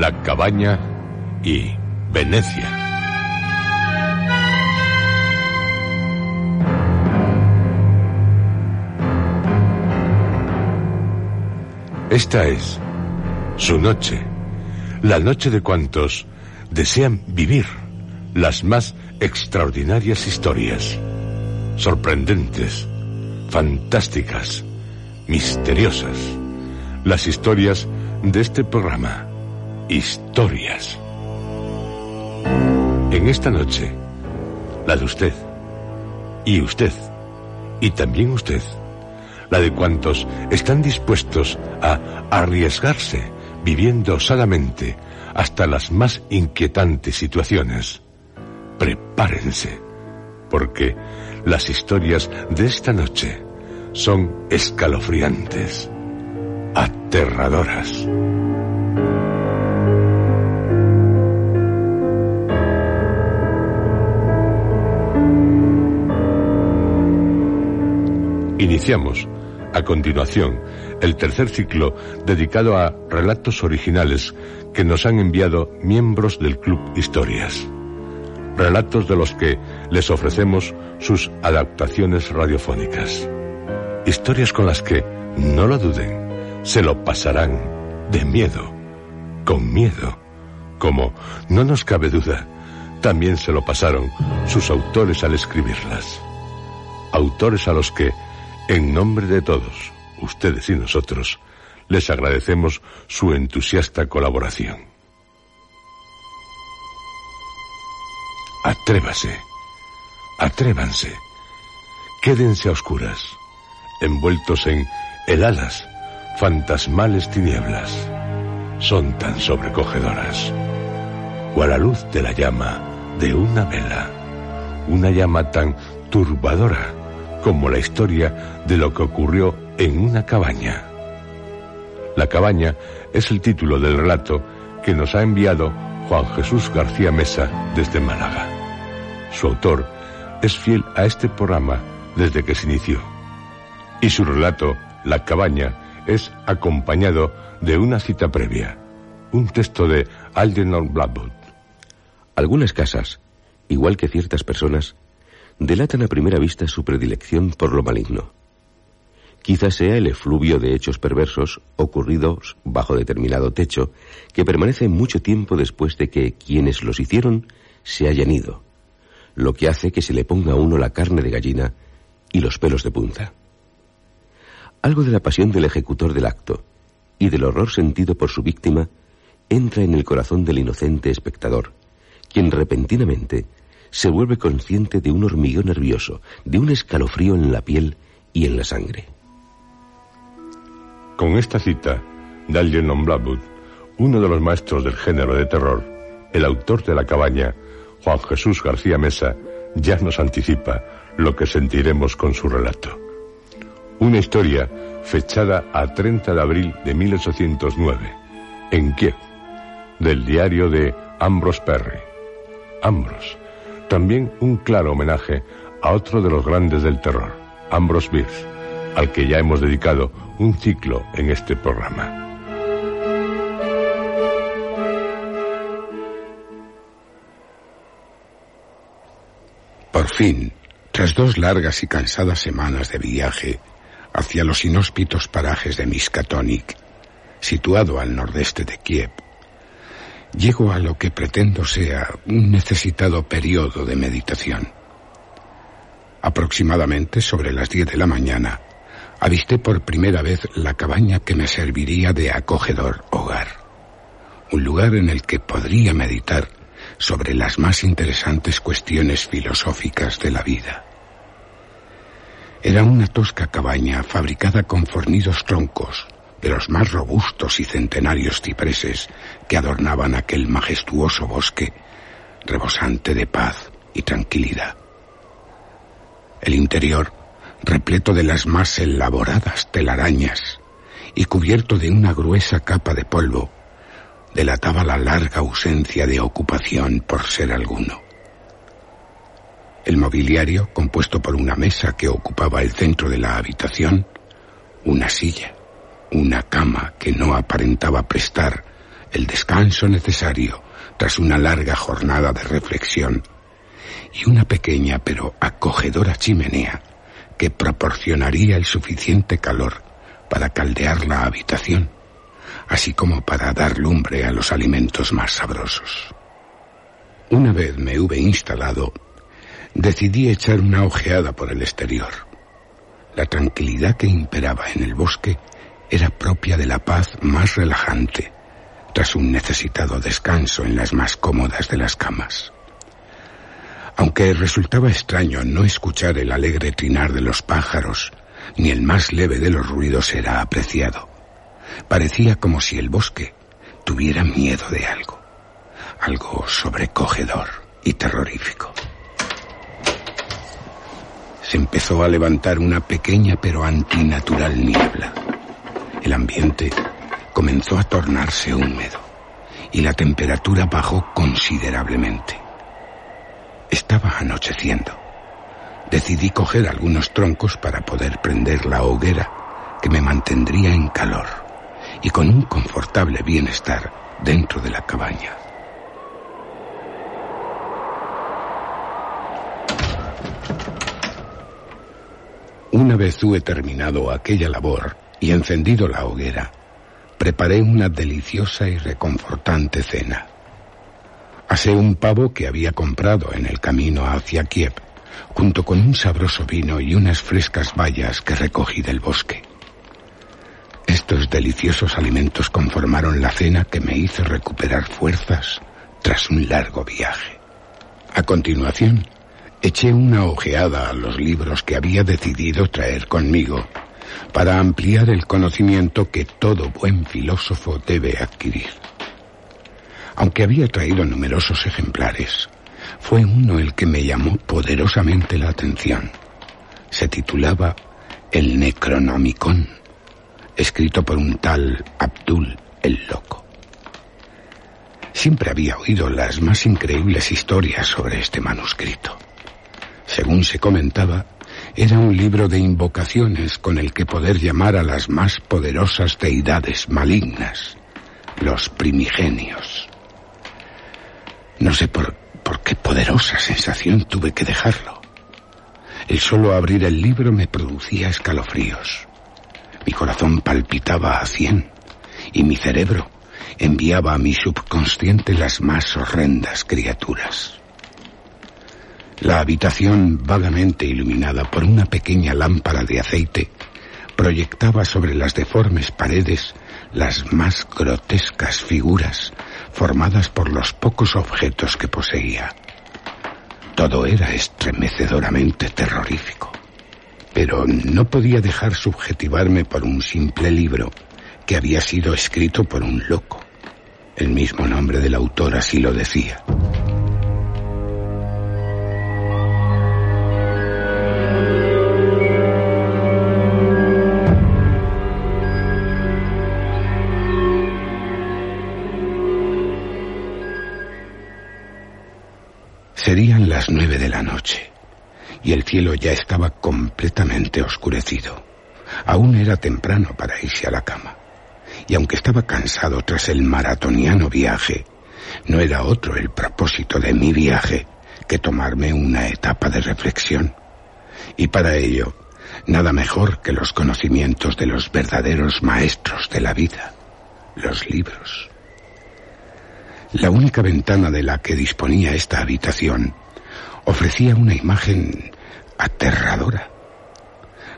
La Cabaña y Venecia. Esta es su noche, la noche de cuantos desean vivir las más extraordinarias historias, sorprendentes, fantásticas, misteriosas, las historias de este programa, Historias. En esta noche, la de usted, y usted, y también usted, la de cuantos están dispuestos a arriesgarse viviendo osadamente hasta las más inquietantes situaciones. Prepárense, porque las historias de esta noche son escalofriantes, aterradoras. Iniciamos, a continuación, el tercer ciclo dedicado a relatos originales que nos han enviado miembros del Club Historias. Relatos de los que les ofrecemos sus adaptaciones radiofónicas. Historias con las que, no lo duden, se lo pasarán de miedo, con miedo, como, no nos cabe duda, también se lo pasaron sus autores al escribirlas. Autores a los que, en nombre de todos, ustedes y nosotros, les agradecemos su entusiasta colaboración. Atrévase, atrévanse, quédense a oscuras, envueltos en heladas, fantasmales tinieblas. Son tan sobrecogedoras, o a la luz de la llama de una vela, una llama tan turbadora como la historia de lo que ocurrió en una cabaña. La cabaña es el título del relato que nos ha enviado Juan Jesús García Mesa desde Málaga. Su autor es fiel a este programa desde que se inició. Y su relato, La cabaña, es acompañado de una cita previa, un texto de Algernon Blackwood. Algunas casas, igual que ciertas personas, delatan a primera vista su predilección por lo maligno. Quizás sea el efluvio de hechos perversos ocurridos bajo determinado techo que permanecen mucho tiempo después de que quienes los hicieron se hayan ido, lo que hace que se le ponga a uno la carne de gallina y los pelos de punta. Algo de la pasión del ejecutor del acto y del horror sentido por su víctima entra en el corazón del inocente espectador, quien repentinamente se vuelve consciente de un hormigueo nervioso, de un escalofrío en la piel y en la sangre. Con esta cita Algernon Blackwood, uno de los maestros del género de terror, el autor de La cabaña, Juan Jesús García Mesa, ya nos anticipa lo que sentiremos con su relato. Una historia fechada a 30 de abril de 1809, en Kiev, del diario de Ambrose Perry. Ambrose, también un claro homenaje a otro de los grandes del terror, Ambrose Bierce, al que ya hemos dedicado un ciclo en este programa. Por fin, tras dos largas y cansadas semanas de viaje hacia los inhóspitos parajes de Miskatonic, situado al nordeste de Kiev, llego a lo que pretendo sea un necesitado periodo de meditación. Aproximadamente sobre las diez de la mañana, avisté por primera vez la cabaña que me serviría de acogedor hogar, un lugar en el que podría meditar sobre las más interesantes cuestiones filosóficas de la vida. Era una tosca cabaña fabricada con fornidos troncos de los más robustos y centenarios cipreses que adornaban aquel majestuoso bosque rebosante de paz y tranquilidad. El interior, repleto de las más elaboradas telarañas y cubierto de una gruesa capa de polvo, delataba la larga ausencia de ocupación por ser alguno. El mobiliario, compuesto por una mesa que ocupaba el centro de la habitación, una silla, una cama que no aparentaba prestar el descanso necesario tras una larga jornada de reflexión, y una pequeña pero acogedora chimenea que proporcionaría el suficiente calor para caldear la habitación así como para dar lumbre a los alimentos más sabrosos. Una vez me hube instalado, decidí echar una ojeada por el exterior. La tranquilidad que imperaba en el bosque era propia de la paz más relajante, tras un necesitado descanso en las más cómodas de las camas. Aunque resultaba extraño no escuchar el alegre trinar de los pájaros, ni el más leve de los ruidos era apreciado. Parecía como si el bosque tuviera miedo de algo, algo sobrecogedor y terrorífico. Se empezó a levantar una pequeña pero antinatural niebla. El ambiente comenzó a tornarse húmedo y la temperatura bajó considerablemente. Estaba anocheciendo. Decidí coger algunos troncos para poder prender la hoguera que me mantendría en calor y con un confortable bienestar dentro de la cabaña. Una vez hube terminado aquella labor y encendido la hoguera, preparé una deliciosa y reconfortante cena. Asé un pavo que había comprado en el camino hacia Kiev, junto con un sabroso vino y unas frescas bayas que recogí del bosque. Estos deliciosos alimentos conformaron la cena que me hizo recuperar fuerzas tras un largo viaje. A continuación, eché una ojeada a los libros que había decidido traer conmigo para ampliar el conocimiento que todo buen filósofo debe adquirir. Aunque había traído numerosos ejemplares, fue uno el que me llamó poderosamente la atención. Se titulaba El Necronomicon escrito por un tal Abdul el Loco. Siempre había oído las más increíbles historias sobre este manuscrito. Según se comentaba, era un libro de invocaciones con el que poder llamar a las más poderosas deidades malignas, los primigenios. No sé por, por qué poderosa sensación tuve que dejarlo. El solo abrir el libro me producía escalofríos. Mi corazón palpitaba a cien y mi cerebro enviaba a mi subconsciente las más horrendas criaturas. La habitación vagamente iluminada por una pequeña lámpara de aceite proyectaba sobre las deformes paredes las más grotescas figuras formadas por los pocos objetos que poseía. Todo era estremecedoramente terrorífico pero no podía dejar subjetivarme por un simple libro que había sido escrito por un loco. El mismo nombre del autor así lo decía. Serían las nueve de la noche y el cielo ya estaba completamente oscurecido. Aún era temprano para irse a la cama. Y aunque estaba cansado tras el maratoniano viaje, no era otro el propósito de mi viaje que tomarme una etapa de reflexión. Y para ello, nada mejor que los conocimientos de los verdaderos maestros de la vida, los libros. La única ventana de la que disponía esta habitación ofrecía una imagen aterradora.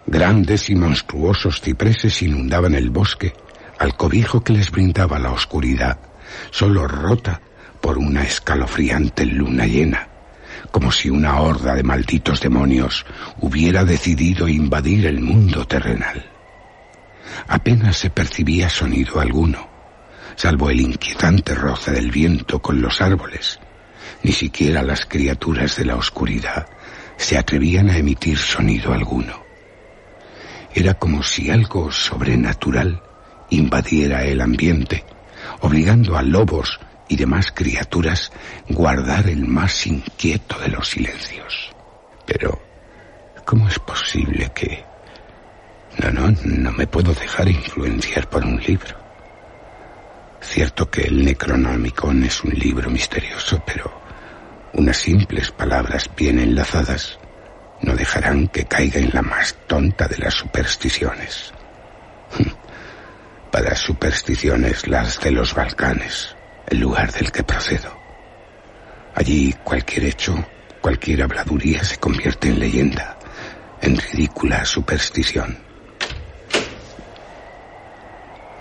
Grandes y monstruosos cipreses inundaban el bosque al cobijo que les brindaba la oscuridad, solo rota por una escalofriante luna llena, como si una horda de malditos demonios hubiera decidido invadir el mundo terrenal. Apenas se percibía sonido alguno, salvo el inquietante roce del viento con los árboles. Ni siquiera las criaturas de la oscuridad se atrevían a emitir sonido alguno. Era como si algo sobrenatural invadiera el ambiente, obligando a lobos y demás criaturas guardar el más inquieto de los silencios. Pero, ¿cómo es posible que... No, no, no me puedo dejar influenciar por un libro. Cierto que el Necronomicon es un libro misterioso, pero unas simples palabras bien enlazadas no dejarán que caiga en la más tonta de las supersticiones. Para supersticiones las de los Balcanes, el lugar del que procedo. Allí cualquier hecho, cualquier habladuría se convierte en leyenda, en ridícula superstición.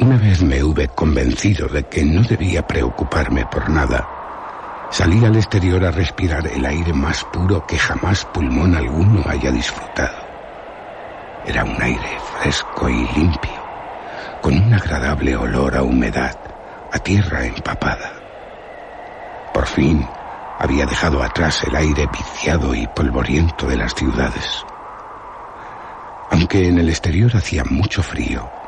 Una vez me hube convencido de que no debía preocuparme por nada, salí al exterior a respirar el aire más puro que jamás pulmón alguno haya disfrutado. Era un aire fresco y limpio, con un agradable olor a humedad, a tierra empapada. Por fin había dejado atrás el aire viciado y polvoriento de las ciudades. Aunque en el exterior hacía mucho frío,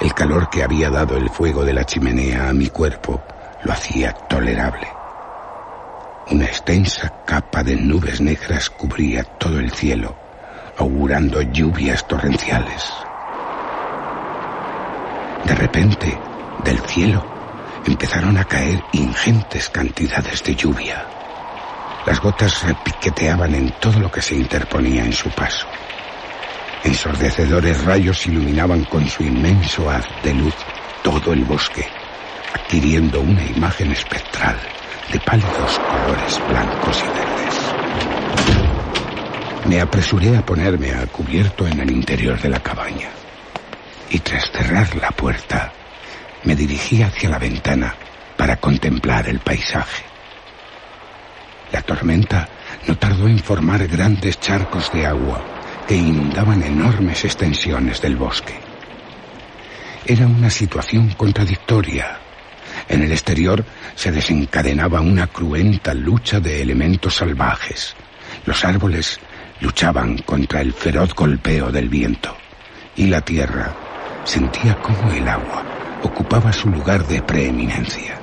el calor que había dado el fuego de la chimenea a mi cuerpo lo hacía tolerable. Una extensa capa de nubes negras cubría todo el cielo, augurando lluvias torrenciales. De repente, del cielo, empezaron a caer ingentes cantidades de lluvia. Las gotas repiqueteaban en todo lo que se interponía en su paso. Ensordecedores rayos iluminaban con su inmenso haz de luz todo el bosque, adquiriendo una imagen espectral de pálidos colores blancos y verdes. Me apresuré a ponerme a cubierto en el interior de la cabaña y tras cerrar la puerta me dirigí hacia la ventana para contemplar el paisaje. La tormenta no tardó en formar grandes charcos de agua que inundaban enormes extensiones del bosque. Era una situación contradictoria. En el exterior se desencadenaba una cruenta lucha de elementos salvajes. Los árboles luchaban contra el feroz golpeo del viento y la tierra sentía como el agua ocupaba su lugar de preeminencia.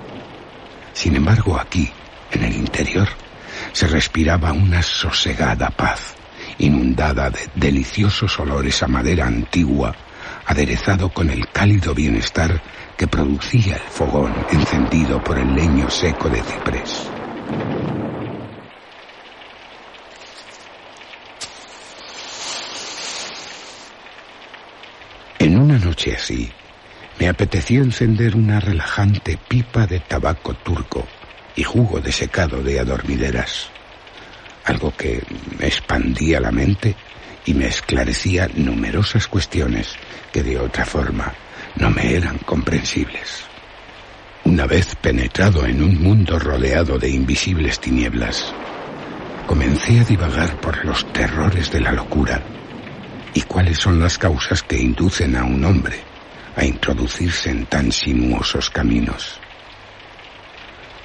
Sin embargo, aquí, en el interior, se respiraba una sosegada paz inundada de deliciosos olores a madera antigua, aderezado con el cálido bienestar que producía el fogón encendido por el leño seco de ciprés. En una noche así, me apeteció encender una relajante pipa de tabaco turco y jugo de secado de adormideras algo que me expandía la mente y me esclarecía numerosas cuestiones que de otra forma no me eran comprensibles. Una vez penetrado en un mundo rodeado de invisibles tinieblas, comencé a divagar por los terrores de la locura y cuáles son las causas que inducen a un hombre a introducirse en tan sinuosos caminos.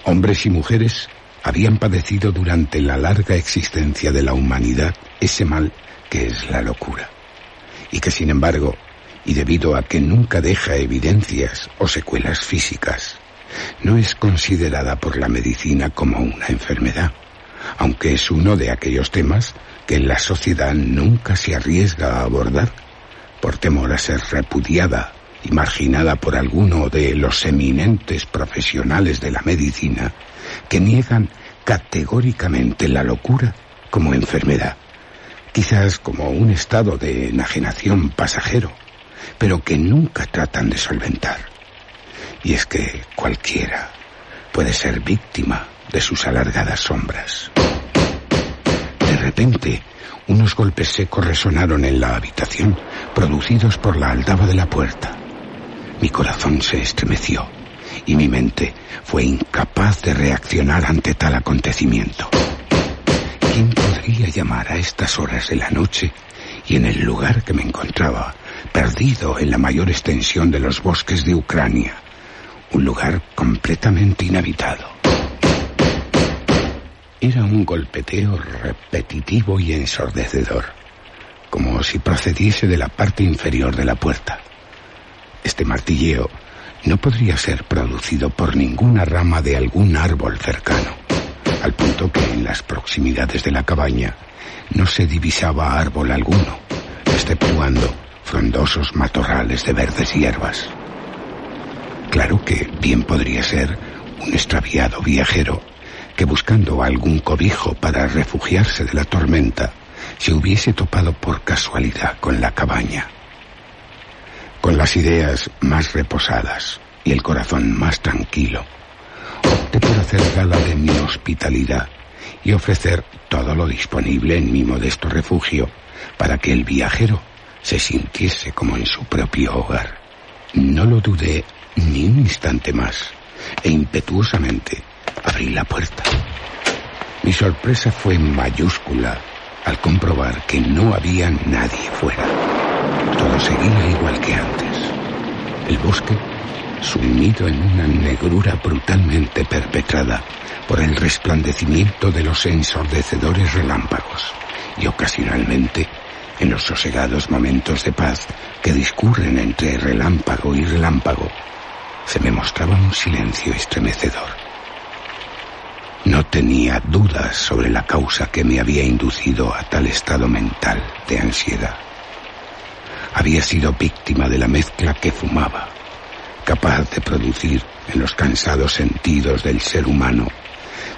Hombres y mujeres habían padecido durante la larga existencia de la humanidad ese mal que es la locura, y que sin embargo, y debido a que nunca deja evidencias o secuelas físicas, no es considerada por la medicina como una enfermedad, aunque es uno de aquellos temas que la sociedad nunca se arriesga a abordar por temor a ser repudiada y marginada por alguno de los eminentes profesionales de la medicina que niegan categóricamente la locura como enfermedad, quizás como un estado de enajenación pasajero, pero que nunca tratan de solventar. Y es que cualquiera puede ser víctima de sus alargadas sombras. De repente, unos golpes secos resonaron en la habitación, producidos por la aldaba de la puerta. Mi corazón se estremeció y mi mente fue incapaz de reaccionar ante tal acontecimiento. ¿Quién podría llamar a estas horas de la noche y en el lugar que me encontraba, perdido en la mayor extensión de los bosques de Ucrania, un lugar completamente inhabitado? Era un golpeteo repetitivo y ensordecedor, como si procediese de la parte inferior de la puerta. Este martilleo no podría ser producido por ninguna rama de algún árbol cercano, al punto que en las proximidades de la cabaña no se divisaba árbol alguno, exceptuando frondosos matorrales de verdes hierbas. Claro que bien podría ser un extraviado viajero que buscando algún cobijo para refugiarse de la tormenta, se hubiese topado por casualidad con la cabaña. Con las ideas más reposadas y el corazón más tranquilo, opté por hacer gala de mi hospitalidad y ofrecer todo lo disponible en mi modesto refugio para que el viajero se sintiese como en su propio hogar. No lo dudé ni un instante más e impetuosamente abrí la puerta. Mi sorpresa fue mayúscula al comprobar que no había nadie fuera. Todo seguía igual que antes. El bosque, sumido en una negrura brutalmente perpetrada por el resplandecimiento de los ensordecedores relámpagos y ocasionalmente en los sosegados momentos de paz que discurren entre relámpago y relámpago, se me mostraba un silencio estremecedor. No tenía dudas sobre la causa que me había inducido a tal estado mental de ansiedad. Había sido víctima de la mezcla que fumaba, capaz de producir en los cansados sentidos del ser humano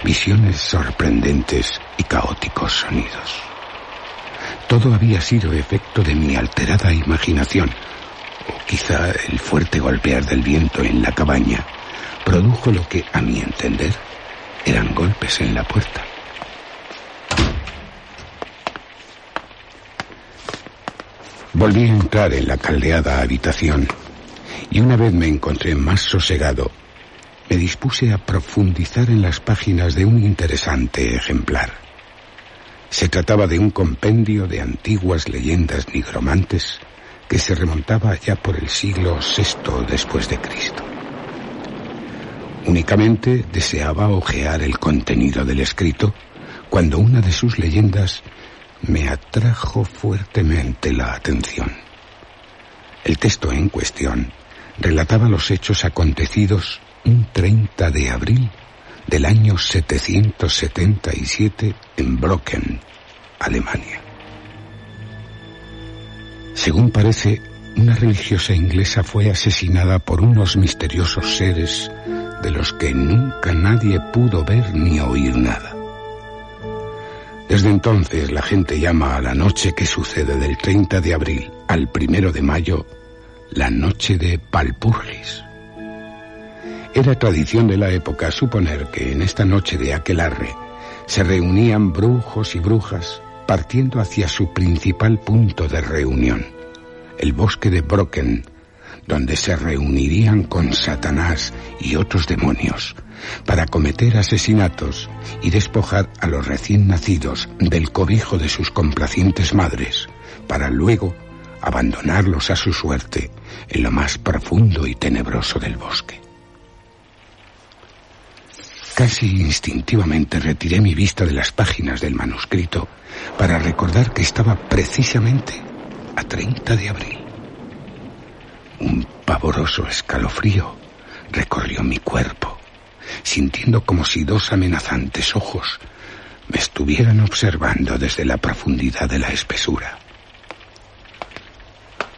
visiones sorprendentes y caóticos sonidos. Todo había sido efecto de mi alterada imaginación, o quizá el fuerte golpear del viento en la cabaña produjo lo que, a mi entender, eran golpes en la puerta. Volví a entrar en la caldeada habitación y una vez me encontré más sosegado, me dispuse a profundizar en las páginas de un interesante ejemplar. Se trataba de un compendio de antiguas leyendas nigromantes que se remontaba ya por el siglo VI después de Cristo. Únicamente deseaba hojear el contenido del escrito cuando una de sus leyendas me atrajo fuertemente la atención. El texto en cuestión relataba los hechos acontecidos un 30 de abril del año 777 en Brocken, Alemania. Según parece, una religiosa inglesa fue asesinada por unos misteriosos seres de los que nunca nadie pudo ver ni oír nada. Desde entonces la gente llama a la noche que sucede del 30 de abril al 1 de mayo la noche de Valpurgis. Era tradición de la época suponer que en esta noche de aquelarre se reunían brujos y brujas partiendo hacia su principal punto de reunión, el bosque de Brocken, donde se reunirían con Satanás y otros demonios para cometer asesinatos y despojar a los recién nacidos del cobijo de sus complacientes madres, para luego abandonarlos a su suerte en lo más profundo y tenebroso del bosque. Casi instintivamente retiré mi vista de las páginas del manuscrito para recordar que estaba precisamente a 30 de abril. Un pavoroso escalofrío recorrió mi cuerpo, sintiendo como si dos amenazantes ojos me estuvieran observando desde la profundidad de la espesura.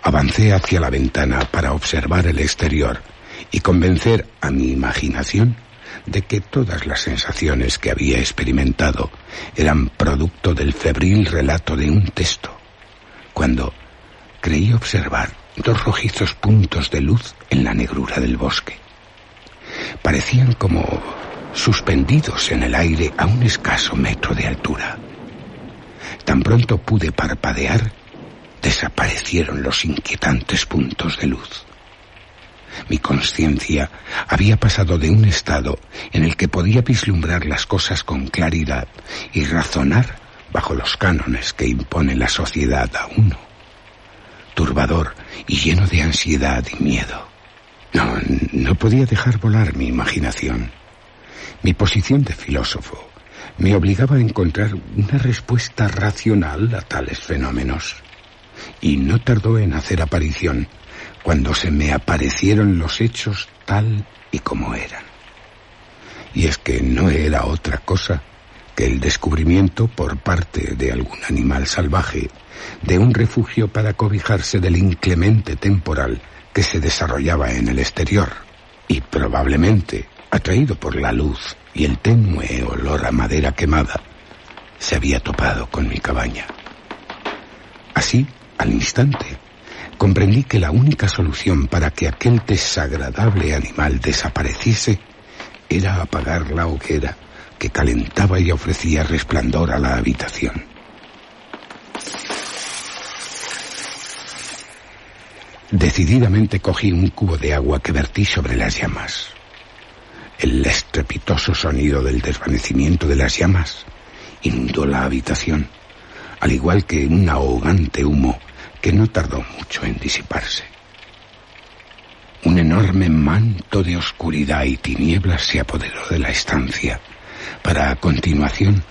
Avancé hacia la ventana para observar el exterior y convencer a mi imaginación de que todas las sensaciones que había experimentado eran producto del febril relato de un texto, cuando creí observar dos rojizos puntos de luz en la negrura del bosque. Parecían como suspendidos en el aire a un escaso metro de altura. Tan pronto pude parpadear, desaparecieron los inquietantes puntos de luz. Mi conciencia había pasado de un estado en el que podía vislumbrar las cosas con claridad y razonar bajo los cánones que impone la sociedad a uno, turbador y lleno de ansiedad y miedo. No, no podía dejar volar mi imaginación. Mi posición de filósofo me obligaba a encontrar una respuesta racional a tales fenómenos. Y no tardó en hacer aparición cuando se me aparecieron los hechos tal y como eran. Y es que no era otra cosa que el descubrimiento por parte de algún animal salvaje de un refugio para cobijarse del inclemente temporal que se desarrollaba en el exterior y probablemente, atraído por la luz y el tenue olor a madera quemada, se había topado con mi cabaña. Así, al instante, comprendí que la única solución para que aquel desagradable animal desapareciese era apagar la hoguera que calentaba y ofrecía resplandor a la habitación. Decididamente cogí un cubo de agua que vertí sobre las llamas. El estrepitoso sonido del desvanecimiento de las llamas inundó la habitación, al igual que un ahogante humo que no tardó mucho en disiparse. Un enorme manto de oscuridad y tinieblas se apoderó de la estancia, para a continuación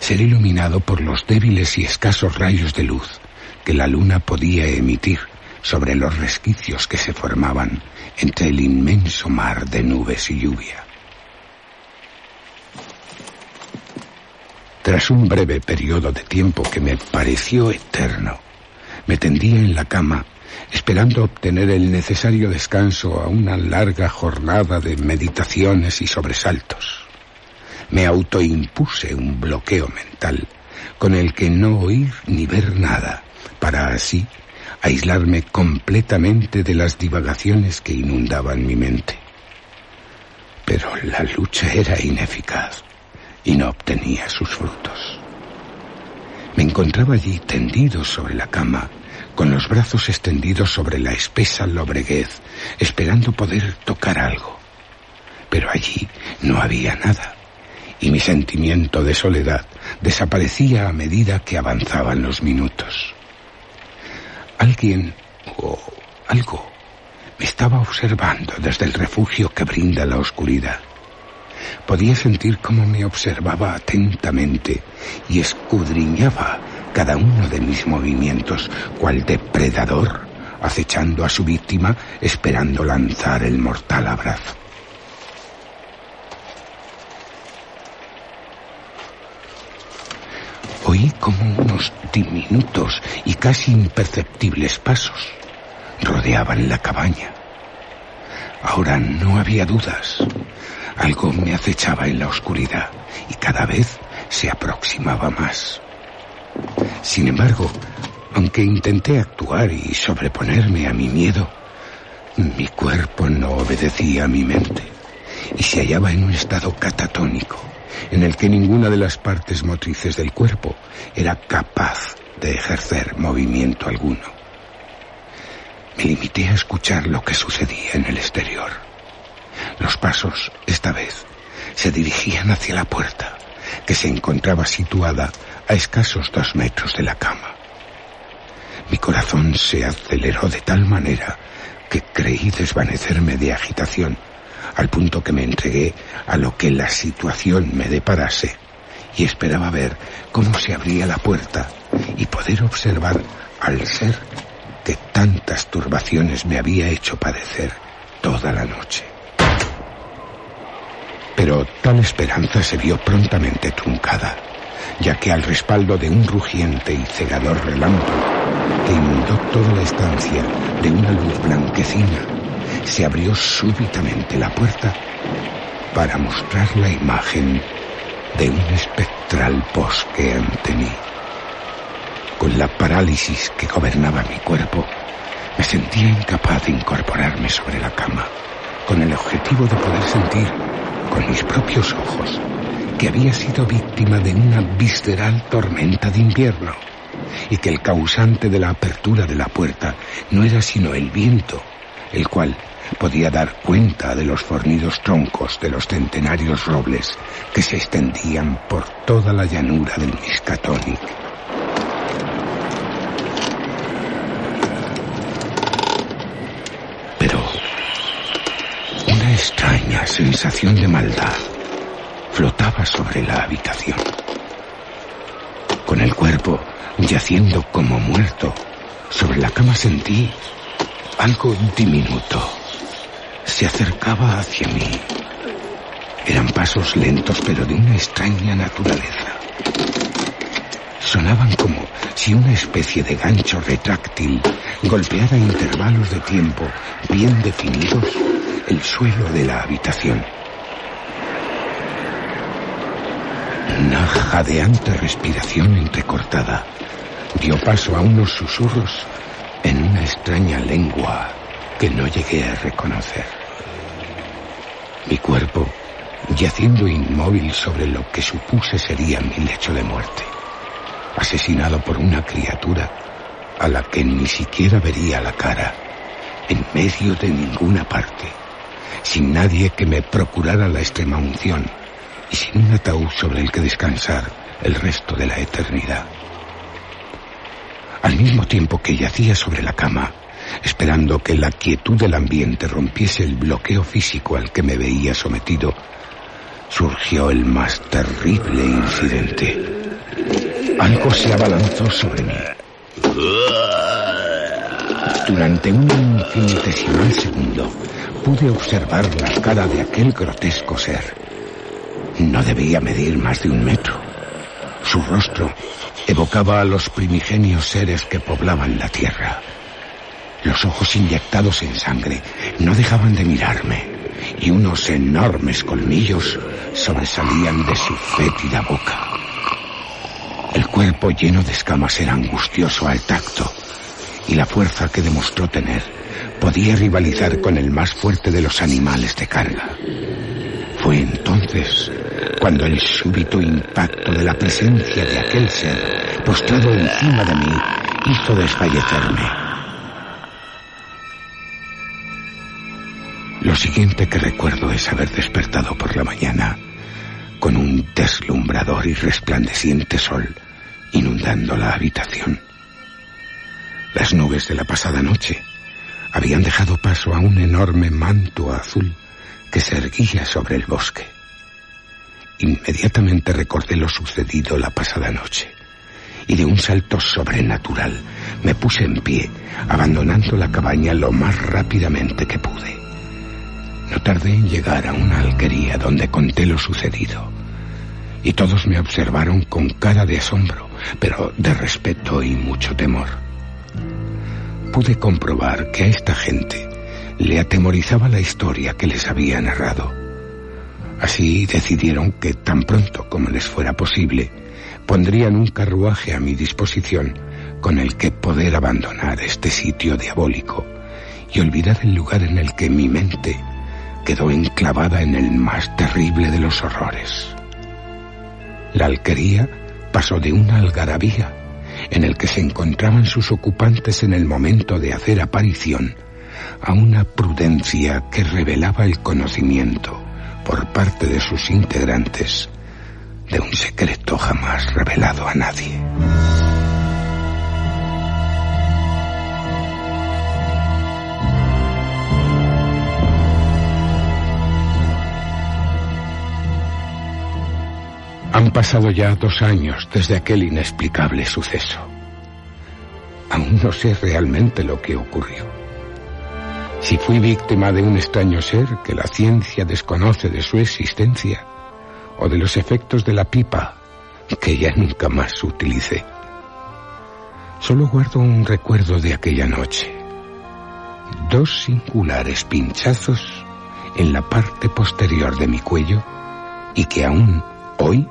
ser iluminado por los débiles y escasos rayos de luz que la luna podía emitir sobre los resquicios que se formaban entre el inmenso mar de nubes y lluvia. Tras un breve periodo de tiempo que me pareció eterno, me tendía en la cama esperando obtener el necesario descanso a una larga jornada de meditaciones y sobresaltos. Me autoimpuse un bloqueo mental con el que no oír ni ver nada, para así aislarme completamente de las divagaciones que inundaban mi mente. Pero la lucha era ineficaz y no obtenía sus frutos. Me encontraba allí tendido sobre la cama, con los brazos extendidos sobre la espesa lobreguez, esperando poder tocar algo. Pero allí no había nada, y mi sentimiento de soledad desaparecía a medida que avanzaban los minutos. Alguien o algo me estaba observando desde el refugio que brinda la oscuridad. Podía sentir cómo me observaba atentamente y escudriñaba cada uno de mis movimientos, cual depredador, acechando a su víctima, esperando lanzar el mortal abrazo. Como unos diminutos y casi imperceptibles pasos rodeaban la cabaña. Ahora no había dudas. Algo me acechaba en la oscuridad y cada vez se aproximaba más. Sin embargo, aunque intenté actuar y sobreponerme a mi miedo, mi cuerpo no obedecía a mi mente y se hallaba en un estado catatónico en el que ninguna de las partes motrices del cuerpo era capaz de ejercer movimiento alguno. Me limité a escuchar lo que sucedía en el exterior. Los pasos, esta vez, se dirigían hacia la puerta, que se encontraba situada a escasos dos metros de la cama. Mi corazón se aceleró de tal manera que creí desvanecerme de agitación al punto que me entregué a lo que la situación me deparase y esperaba ver cómo se abría la puerta y poder observar al ser que tantas turbaciones me había hecho padecer toda la noche. Pero tal esperanza se vio prontamente truncada ya que al respaldo de un rugiente y cegador relámpago que inundó toda la estancia de una luz blanquecina, se abrió súbitamente la puerta para mostrar la imagen de un espectral bosque ante mí. Con la parálisis que gobernaba mi cuerpo, me sentía incapaz de incorporarme sobre la cama, con el objetivo de poder sentir con mis propios ojos que había sido víctima de una visceral tormenta de invierno y que el causante de la apertura de la puerta no era sino el viento, el cual podía dar cuenta de los fornidos troncos de los centenarios robles que se extendían por toda la llanura del Miskatonic. Pero una extraña sensación de maldad flotaba sobre la habitación. Con el cuerpo yaciendo como muerto, sobre la cama sentí algo diminuto. Se acercaba hacia mí. Eran pasos lentos pero de una extraña naturaleza. Sonaban como si una especie de gancho retráctil golpeara a intervalos de tiempo bien definidos el suelo de la habitación. Una jadeante respiración entrecortada dio paso a unos susurros en una extraña lengua que no llegué a reconocer. Mi cuerpo yaciendo inmóvil sobre lo que supuse sería mi lecho de muerte, asesinado por una criatura a la que ni siquiera vería la cara, en medio de ninguna parte, sin nadie que me procurara la extrema unción y sin un ataúd sobre el que descansar el resto de la eternidad. Al mismo tiempo que yacía sobre la cama, esperando que la quietud del ambiente rompiese el bloqueo físico al que me veía sometido, surgió el más terrible incidente. Algo se abalanzó sobre mí. Durante un infinitesimal segundo pude observar la cara de aquel grotesco ser. No debía medir más de un metro. Su rostro evocaba a los primigenios seres que poblaban la tierra. Los ojos inyectados en sangre no dejaban de mirarme y unos enormes colmillos sobresalían de su fétida boca. El cuerpo lleno de escamas era angustioso al tacto y la fuerza que demostró tener podía rivalizar con el más fuerte de los animales de carga. Fue entonces cuando el súbito impacto de la presencia de aquel ser postrado encima de mí hizo desfallecerme. Lo siguiente que recuerdo es haber despertado por la mañana con un deslumbrador y resplandeciente sol inundando la habitación. Las nubes de la pasada noche habían dejado paso a un enorme manto azul que se erguía sobre el bosque. Inmediatamente recordé lo sucedido la pasada noche y de un salto sobrenatural me puse en pie, abandonando la cabaña lo más rápidamente que pude. No tardé en llegar a una alquería donde conté lo sucedido y todos me observaron con cara de asombro, pero de respeto y mucho temor. Pude comprobar que a esta gente le atemorizaba la historia que les había narrado. Así decidieron que tan pronto como les fuera posible, pondrían un carruaje a mi disposición con el que poder abandonar este sitio diabólico y olvidar el lugar en el que mi mente quedó enclavada en el más terrible de los horrores. La alquería pasó de una algarabía en el que se encontraban sus ocupantes en el momento de hacer aparición a una prudencia que revelaba el conocimiento por parte de sus integrantes de un secreto jamás revelado a nadie. Han pasado ya dos años desde aquel inexplicable suceso. Aún no sé realmente lo que ocurrió. Si fui víctima de un extraño ser que la ciencia desconoce de su existencia, o de los efectos de la pipa que ya nunca más utilicé. Solo guardo un recuerdo de aquella noche. Dos singulares pinchazos en la parte posterior de mi cuello y que aún hoy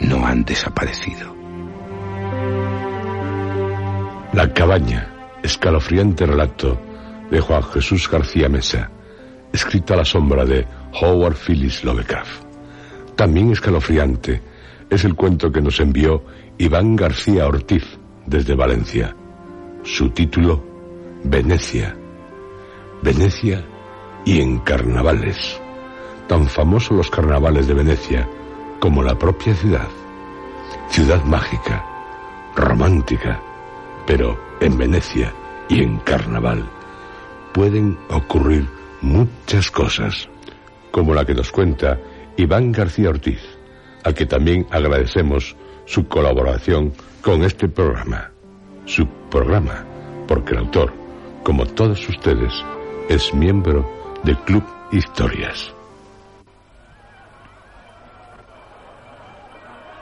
no han desaparecido. La cabaña, escalofriante relato de Juan Jesús García Mesa, escrita a la sombra de Howard Phillips Lovecraft. También escalofriante es el cuento que nos envió Iván García Ortiz desde Valencia. Su título, Venecia. Venecia y en carnavales. Tan famosos los carnavales de Venecia como la propia ciudad. Ciudad mágica, romántica, pero en Venecia y en carnaval pueden ocurrir muchas cosas, como la que nos cuenta Iván García Ortiz, al que también agradecemos su colaboración con este programa. Su programa, porque el autor, como todos ustedes, es miembro del Club Historias.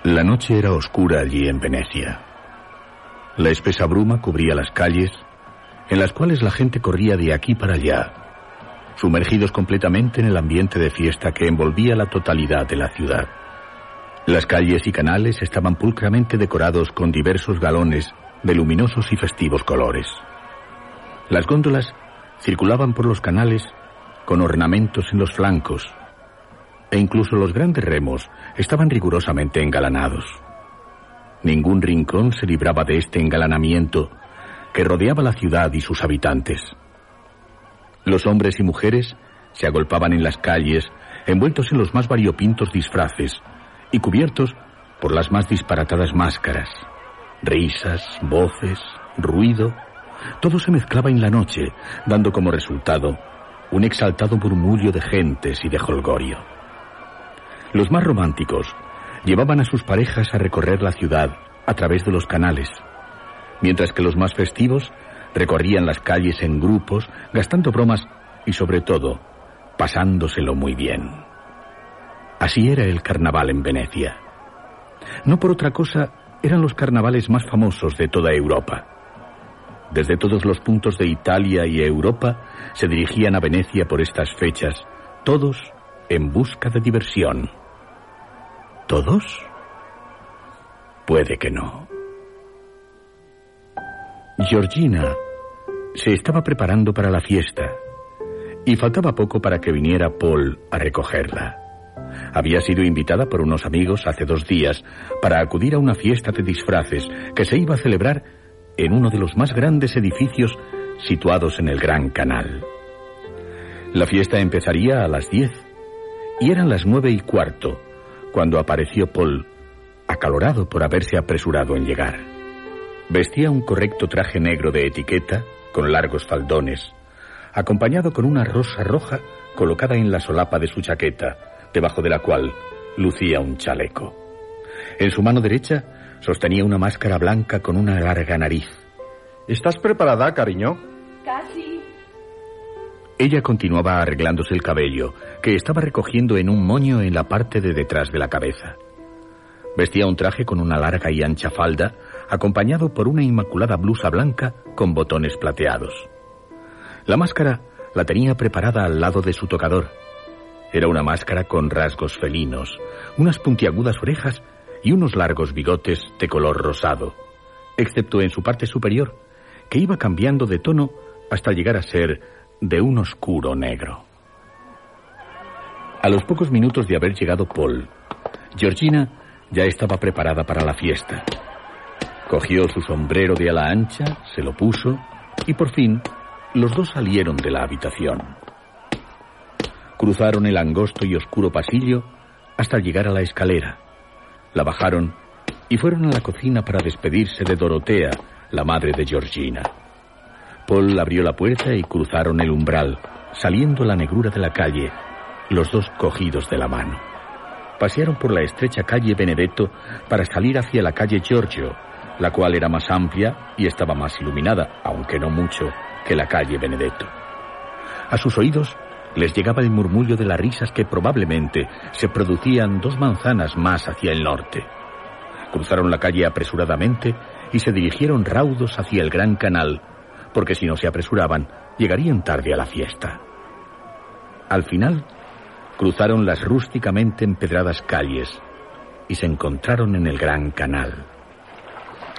La noche era oscura allí en Venecia. La espesa bruma cubría las calles, en las cuales la gente corría de aquí para allá, sumergidos completamente en el ambiente de fiesta que envolvía la totalidad de la ciudad. Las calles y canales estaban pulcramente decorados con diversos galones de luminosos y festivos colores. Las góndolas circulaban por los canales con ornamentos en los flancos, e incluso los grandes remos estaban rigurosamente engalanados. Ningún rincón se libraba de este engalanamiento que rodeaba la ciudad y sus habitantes. Los hombres y mujeres se agolpaban en las calles, envueltos en los más variopintos disfraces y cubiertos por las más disparatadas máscaras. Risas, voces, ruido, todo se mezclaba en la noche, dando como resultado un exaltado murmullo de gentes y de holgorio. Los más románticos llevaban a sus parejas a recorrer la ciudad a través de los canales, mientras que los más festivos recorrían las calles en grupos, gastando bromas y sobre todo, pasándoselo muy bien. Así era el carnaval en Venecia. No por otra cosa, eran los carnavales más famosos de toda Europa. Desde todos los puntos de Italia y Europa se dirigían a Venecia por estas fechas, todos en busca de diversión. ¿Todos? Puede que no. Georgina se estaba preparando para la fiesta y faltaba poco para que viniera Paul a recogerla. Había sido invitada por unos amigos hace dos días para acudir a una fiesta de disfraces que se iba a celebrar en uno de los más grandes edificios situados en el Gran Canal. La fiesta empezaría a las diez y eran las nueve y cuarto cuando apareció Paul, acalorado por haberse apresurado en llegar. Vestía un correcto traje negro de etiqueta, con largos faldones, acompañado con una rosa roja colocada en la solapa de su chaqueta, debajo de la cual lucía un chaleco. En su mano derecha sostenía una máscara blanca con una larga nariz. ¿Estás preparada, cariño? Casi. Ella continuaba arreglándose el cabello, que estaba recogiendo en un moño en la parte de detrás de la cabeza. Vestía un traje con una larga y ancha falda, acompañado por una inmaculada blusa blanca con botones plateados. La máscara la tenía preparada al lado de su tocador. Era una máscara con rasgos felinos, unas puntiagudas orejas y unos largos bigotes de color rosado, excepto en su parte superior, que iba cambiando de tono hasta llegar a ser de un oscuro negro. A los pocos minutos de haber llegado Paul, Georgina ya estaba preparada para la fiesta. Cogió su sombrero de ala ancha, se lo puso y por fin los dos salieron de la habitación. Cruzaron el angosto y oscuro pasillo hasta llegar a la escalera. La bajaron y fueron a la cocina para despedirse de Dorotea, la madre de Georgina. Paul abrió la puerta y cruzaron el umbral, saliendo a la negrura de la calle, los dos cogidos de la mano. Pasearon por la estrecha calle Benedetto para salir hacia la calle Giorgio, la cual era más amplia y estaba más iluminada, aunque no mucho, que la calle Benedetto. A sus oídos les llegaba el murmullo de las risas que probablemente se producían dos manzanas más hacia el norte. Cruzaron la calle apresuradamente y se dirigieron raudos hacia el gran canal, porque si no se apresuraban, llegarían tarde a la fiesta. Al final, cruzaron las rústicamente empedradas calles y se encontraron en el gran canal.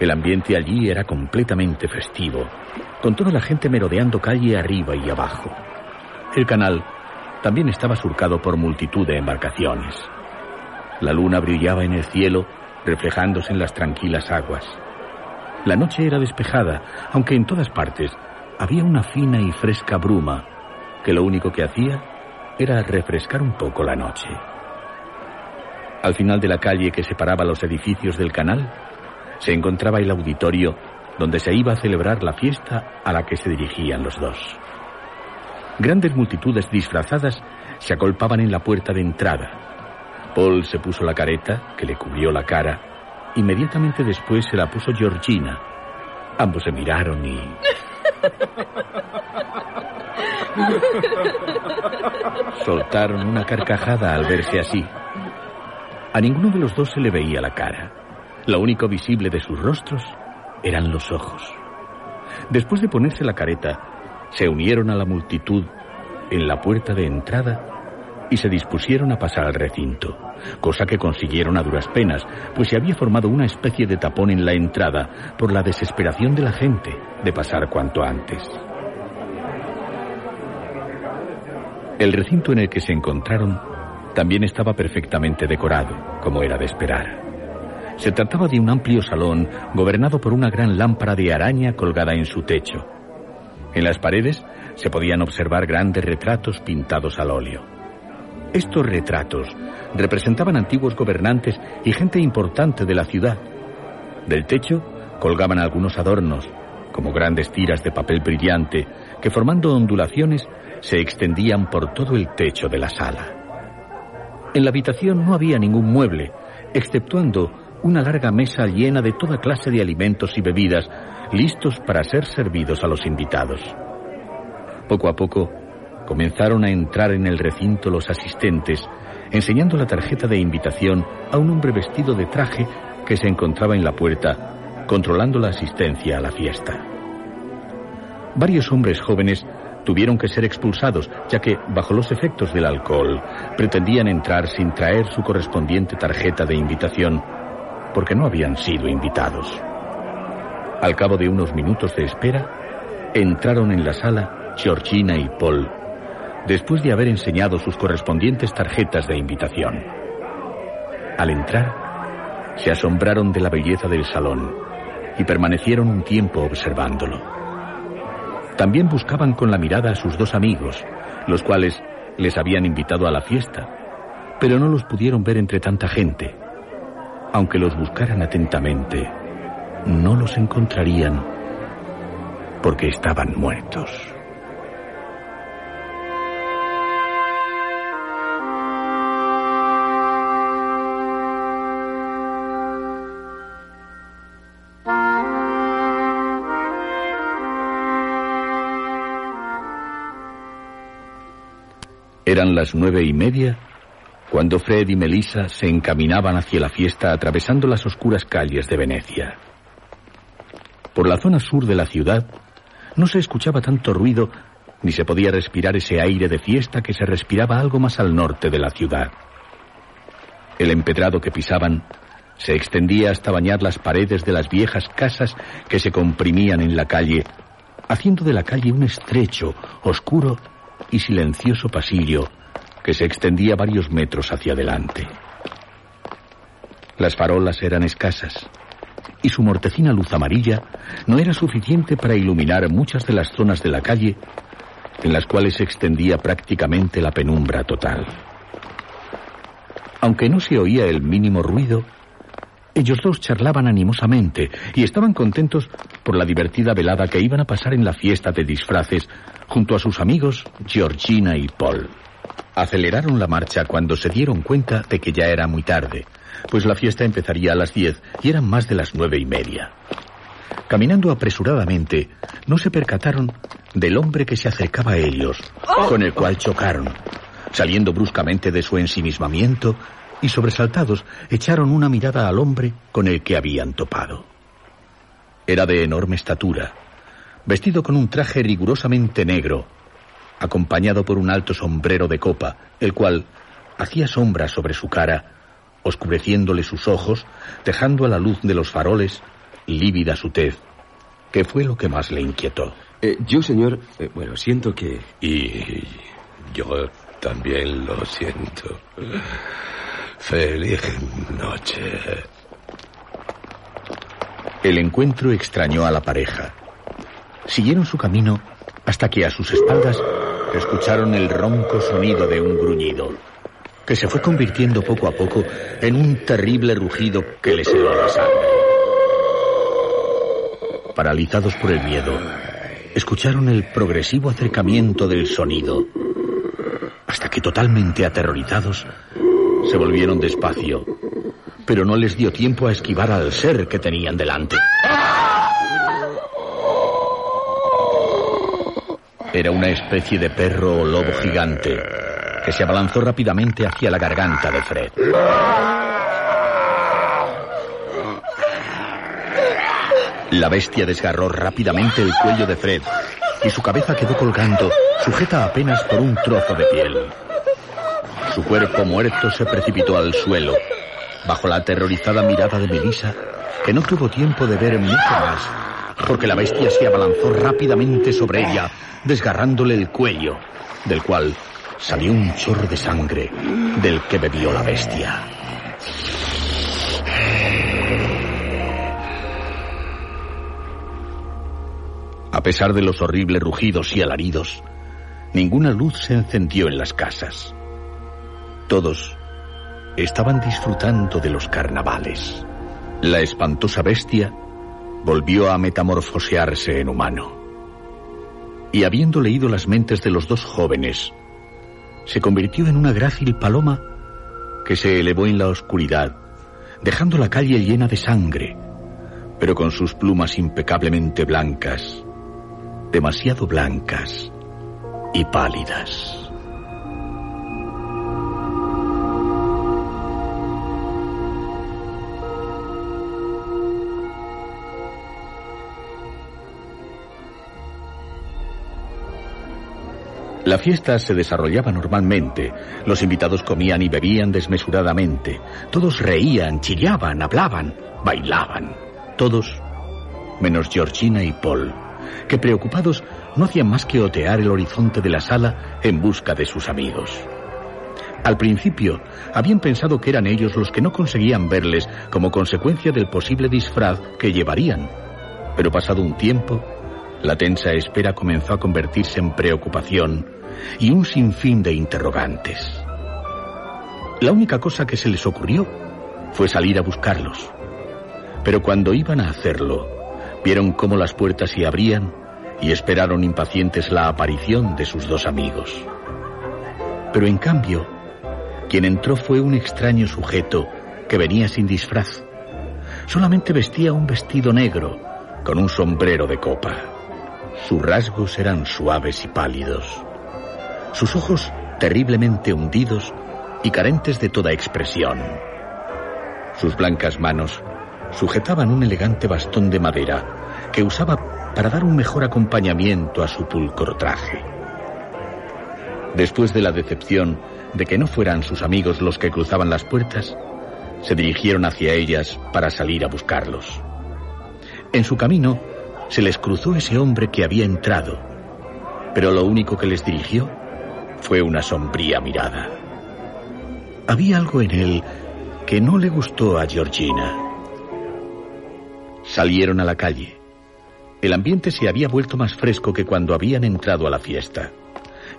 El ambiente allí era completamente festivo, con toda la gente merodeando calle arriba y abajo. El canal también estaba surcado por multitud de embarcaciones. La luna brillaba en el cielo, reflejándose en las tranquilas aguas. La noche era despejada, aunque en todas partes había una fina y fresca bruma que lo único que hacía era refrescar un poco la noche. Al final de la calle que separaba los edificios del canal, se encontraba el auditorio donde se iba a celebrar la fiesta a la que se dirigían los dos. Grandes multitudes disfrazadas se acolpaban en la puerta de entrada. Paul se puso la careta, que le cubrió la cara. Inmediatamente después se la puso Georgina. Ambos se miraron y... Soltaron una carcajada al verse así. A ninguno de los dos se le veía la cara. Lo único visible de sus rostros eran los ojos. Después de ponerse la careta, se unieron a la multitud en la puerta de entrada y se dispusieron a pasar al recinto, cosa que consiguieron a duras penas, pues se había formado una especie de tapón en la entrada por la desesperación de la gente de pasar cuanto antes. El recinto en el que se encontraron también estaba perfectamente decorado, como era de esperar. Se trataba de un amplio salón gobernado por una gran lámpara de araña colgada en su techo. En las paredes se podían observar grandes retratos pintados al óleo. Estos retratos representaban antiguos gobernantes y gente importante de la ciudad. Del techo colgaban algunos adornos, como grandes tiras de papel brillante, que formando ondulaciones se extendían por todo el techo de la sala. En la habitación no había ningún mueble, exceptuando una larga mesa llena de toda clase de alimentos y bebidas, listos para ser servidos a los invitados. Poco a poco comenzaron a entrar en el recinto los asistentes, enseñando la tarjeta de invitación a un hombre vestido de traje que se encontraba en la puerta, controlando la asistencia a la fiesta. Varios hombres jóvenes tuvieron que ser expulsados, ya que, bajo los efectos del alcohol, pretendían entrar sin traer su correspondiente tarjeta de invitación, porque no habían sido invitados. Al cabo de unos minutos de espera, entraron en la sala Georgina y Paul, después de haber enseñado sus correspondientes tarjetas de invitación. Al entrar, se asombraron de la belleza del salón y permanecieron un tiempo observándolo. También buscaban con la mirada a sus dos amigos, los cuales les habían invitado a la fiesta, pero no los pudieron ver entre tanta gente. Aunque los buscaran atentamente, no los encontrarían porque estaban muertos. Eran las nueve y media cuando Fred y Melissa se encaminaban hacia la fiesta atravesando las oscuras calles de Venecia. Por la zona sur de la ciudad no se escuchaba tanto ruido ni se podía respirar ese aire de fiesta que se respiraba algo más al norte de la ciudad. El empedrado que pisaban se extendía hasta bañar las paredes de las viejas casas que se comprimían en la calle, haciendo de la calle un estrecho, oscuro y silencioso pasillo que se extendía varios metros hacia adelante. Las farolas eran escasas y su mortecina luz amarilla no era suficiente para iluminar muchas de las zonas de la calle en las cuales se extendía prácticamente la penumbra total. Aunque no se oía el mínimo ruido, ellos dos charlaban animosamente y estaban contentos por la divertida velada que iban a pasar en la fiesta de disfraces junto a sus amigos Georgina y Paul. Aceleraron la marcha cuando se dieron cuenta de que ya era muy tarde, pues la fiesta empezaría a las diez y eran más de las nueve y media. Caminando apresuradamente, no se percataron del hombre que se acercaba a ellos, con el cual chocaron. Saliendo bruscamente de su ensimismamiento, y sobresaltados echaron una mirada al hombre con el que habían topado. Era de enorme estatura, vestido con un traje rigurosamente negro, acompañado por un alto sombrero de copa, el cual hacía sombra sobre su cara, oscureciéndole sus ojos, dejando a la luz de los faroles lívida su tez, que fue lo que más le inquietó. Eh, yo, señor, eh, bueno, siento que... Y yo también lo siento. Feliz noche. El encuentro extrañó a la pareja. Siguieron su camino hasta que a sus espaldas escucharon el ronco sonido de un gruñido, que se fue convirtiendo poco a poco en un terrible rugido que les heló la sangre. Paralizados por el miedo, escucharon el progresivo acercamiento del sonido, hasta que totalmente aterrorizados, se volvieron despacio, pero no les dio tiempo a esquivar al ser que tenían delante. Era una especie de perro o lobo gigante que se abalanzó rápidamente hacia la garganta de Fred. La bestia desgarró rápidamente el cuello de Fred y su cabeza quedó colgando, sujeta apenas por un trozo de piel. Su cuerpo muerto se precipitó al suelo, bajo la aterrorizada mirada de Melissa, que no tuvo tiempo de ver mucho más, porque la bestia se abalanzó rápidamente sobre ella, desgarrándole el cuello, del cual salió un chorro de sangre del que bebió la bestia. A pesar de los horribles rugidos y alaridos, ninguna luz se encendió en las casas. Todos estaban disfrutando de los carnavales. La espantosa bestia volvió a metamorfosearse en humano. Y habiendo leído las mentes de los dos jóvenes, se convirtió en una grácil paloma que se elevó en la oscuridad, dejando la calle llena de sangre, pero con sus plumas impecablemente blancas, demasiado blancas y pálidas. La fiesta se desarrollaba normalmente. Los invitados comían y bebían desmesuradamente. Todos reían, chillaban, hablaban, bailaban. Todos, menos Georgina y Paul, que preocupados no hacían más que otear el horizonte de la sala en busca de sus amigos. Al principio, habían pensado que eran ellos los que no conseguían verles como consecuencia del posible disfraz que llevarían. Pero pasado un tiempo, la tensa espera comenzó a convertirse en preocupación y un sinfín de interrogantes. La única cosa que se les ocurrió fue salir a buscarlos. Pero cuando iban a hacerlo, vieron cómo las puertas se abrían y esperaron impacientes la aparición de sus dos amigos. Pero en cambio, quien entró fue un extraño sujeto que venía sin disfraz. Solamente vestía un vestido negro con un sombrero de copa. Sus rasgos eran suaves y pálidos sus ojos terriblemente hundidos y carentes de toda expresión. Sus blancas manos sujetaban un elegante bastón de madera que usaba para dar un mejor acompañamiento a su pulcro traje. Después de la decepción de que no fueran sus amigos los que cruzaban las puertas, se dirigieron hacia ellas para salir a buscarlos. En su camino se les cruzó ese hombre que había entrado, pero lo único que les dirigió fue una sombría mirada. Había algo en él que no le gustó a Georgina. Salieron a la calle. El ambiente se había vuelto más fresco que cuando habían entrado a la fiesta,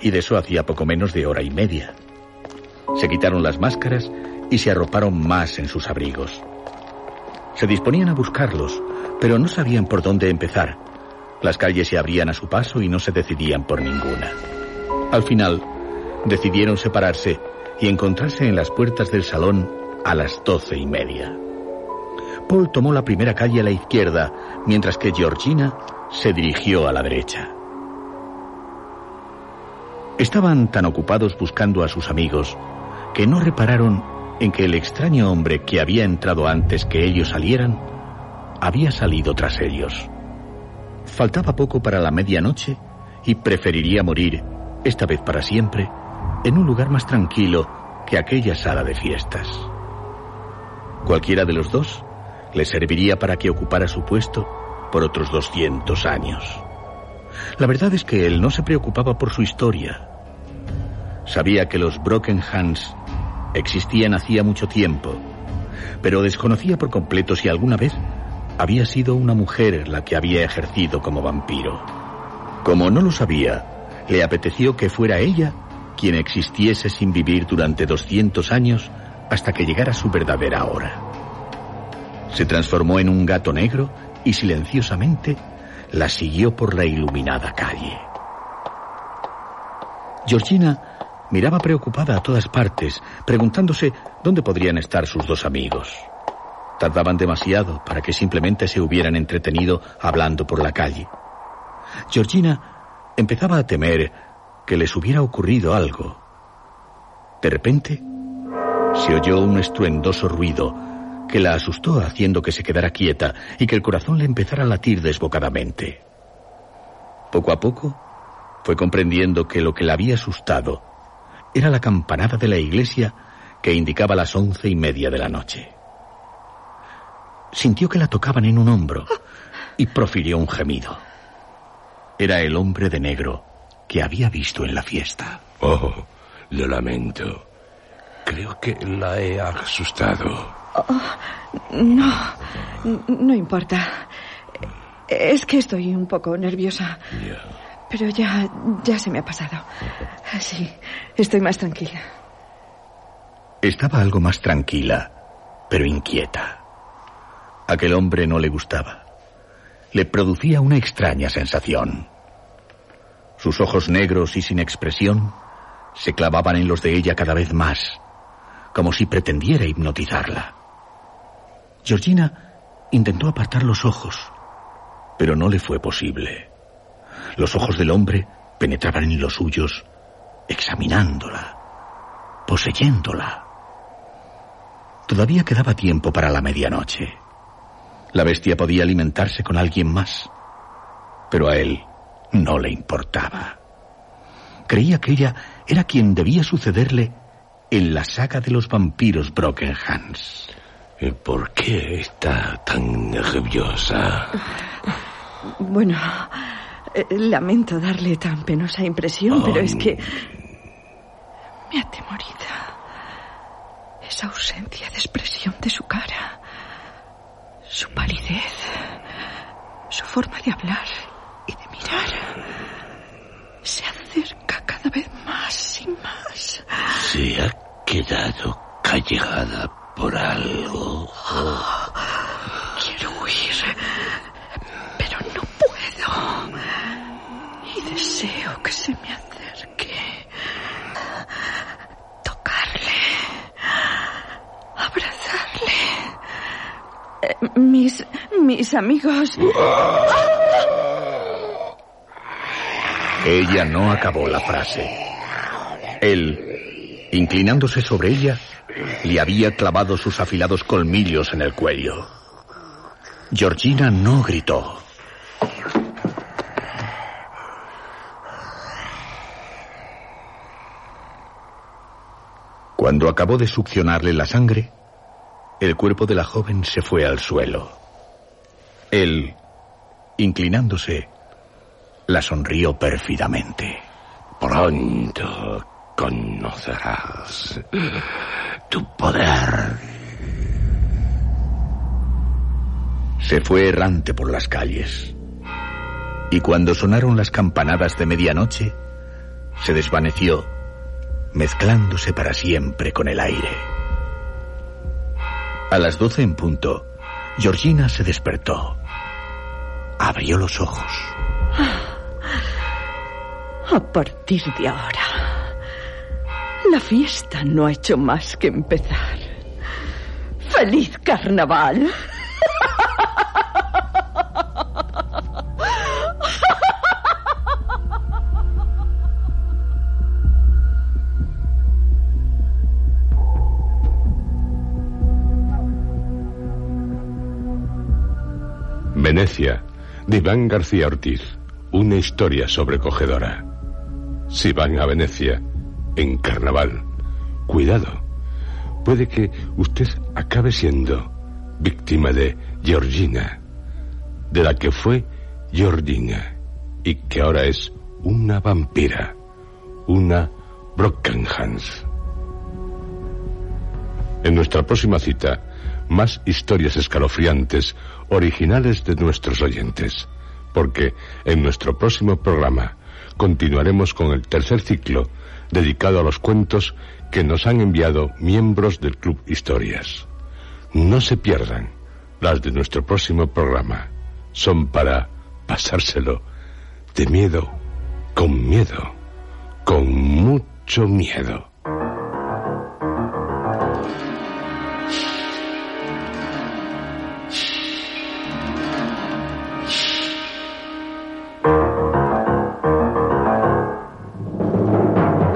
y de eso hacía poco menos de hora y media. Se quitaron las máscaras y se arroparon más en sus abrigos. Se disponían a buscarlos, pero no sabían por dónde empezar. Las calles se abrían a su paso y no se decidían por ninguna. Al final, decidieron separarse y encontrarse en las puertas del salón a las doce y media. Paul tomó la primera calle a la izquierda, mientras que Georgina se dirigió a la derecha. Estaban tan ocupados buscando a sus amigos que no repararon en que el extraño hombre que había entrado antes que ellos salieran había salido tras ellos. Faltaba poco para la medianoche y preferiría morir, esta vez para siempre, en un lugar más tranquilo que aquella sala de fiestas. Cualquiera de los dos le serviría para que ocupara su puesto por otros 200 años. La verdad es que él no se preocupaba por su historia. Sabía que los Broken Hands existían hacía mucho tiempo, pero desconocía por completo si alguna vez había sido una mujer la que había ejercido como vampiro. Como no lo sabía, le apeteció que fuera ella quien existiese sin vivir durante 200 años hasta que llegara su verdadera hora. Se transformó en un gato negro y silenciosamente la siguió por la iluminada calle. Georgina miraba preocupada a todas partes, preguntándose dónde podrían estar sus dos amigos. Tardaban demasiado para que simplemente se hubieran entretenido hablando por la calle. Georgina empezaba a temer que les hubiera ocurrido algo. De repente, se oyó un estruendoso ruido que la asustó haciendo que se quedara quieta y que el corazón le empezara a latir desbocadamente. Poco a poco fue comprendiendo que lo que la había asustado era la campanada de la iglesia que indicaba las once y media de la noche. Sintió que la tocaban en un hombro y profirió un gemido. Era el hombre de negro que había visto en la fiesta. Oh, lo lamento. Creo que la he asustado. Oh, no, no importa. Es que estoy un poco nerviosa. Pero ya, ya se me ha pasado. Sí, estoy más tranquila. Estaba algo más tranquila, pero inquieta. Aquel hombre no le gustaba. Le producía una extraña sensación. Sus ojos negros y sin expresión se clavaban en los de ella cada vez más, como si pretendiera hipnotizarla. Georgina intentó apartar los ojos, pero no le fue posible. Los ojos del hombre penetraban en los suyos, examinándola, poseyéndola. Todavía quedaba tiempo para la medianoche. La bestia podía alimentarse con alguien más, pero a él no le importaba. Creía que ella era quien debía sucederle en la saga de los vampiros Broken Hands. ¿Por qué está tan nerviosa? Bueno, eh, lamento darle tan penosa impresión, pero es que me atemoriza esa ausencia de expresión de su cara, su palidez, su forma de hablar y de mirar. Se acerca cada vez más y más. Se ha quedado callejada por algo. quiero huir, pero no puedo. Y deseo que se me acerque. Tocarle. Abrazarle. Eh, mis, mis amigos. Ella no acabó la frase. Él, inclinándose sobre ella, le había clavado sus afilados colmillos en el cuello. Georgina no gritó. Cuando acabó de succionarle la sangre, el cuerpo de la joven se fue al suelo. Él, inclinándose, la sonrió pérfidamente. Pronto conocerás tu poder. Se fue errante por las calles. Y cuando sonaron las campanadas de medianoche, se desvaneció, mezclándose para siempre con el aire. A las doce en punto, Georgina se despertó. Abrió los ojos. A partir de ahora, la fiesta no ha hecho más que empezar. ¡Feliz carnaval! Venecia, de Iván García Ortiz. Una historia sobrecogedora. Si van a Venecia, en carnaval, cuidado. Puede que usted acabe siendo víctima de Georgina, de la que fue Georgina y que ahora es una vampira, una Brockenhans. En nuestra próxima cita, más historias escalofriantes, originales de nuestros oyentes, porque en nuestro próximo programa continuaremos con el tercer ciclo dedicado a los cuentos que nos han enviado miembros del Club Historias. No se pierdan las de nuestro próximo programa. Son para pasárselo de miedo, con miedo, con mucho miedo.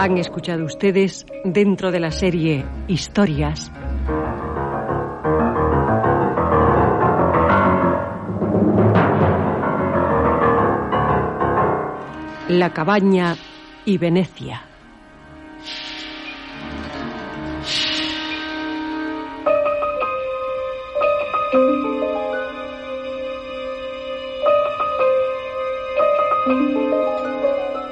Han escuchado ustedes dentro de la serie Historias. La cabaña y Venecia.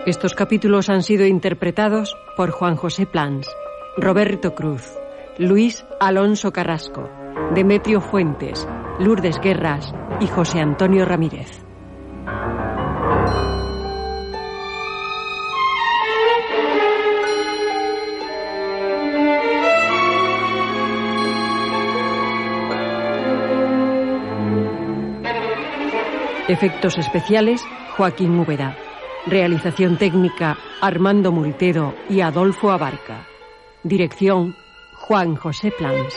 Estos capítulos han sido interpretados por Juan José Plans, Roberto Cruz, Luis Alonso Carrasco, Demetrio Fuentes, Lourdes Guerras y José Antonio Ramírez. Efectos especiales, Joaquín Úbeda. Realización técnica, Armando Multedo y Adolfo Abarca. Dirección, Juan José Plans.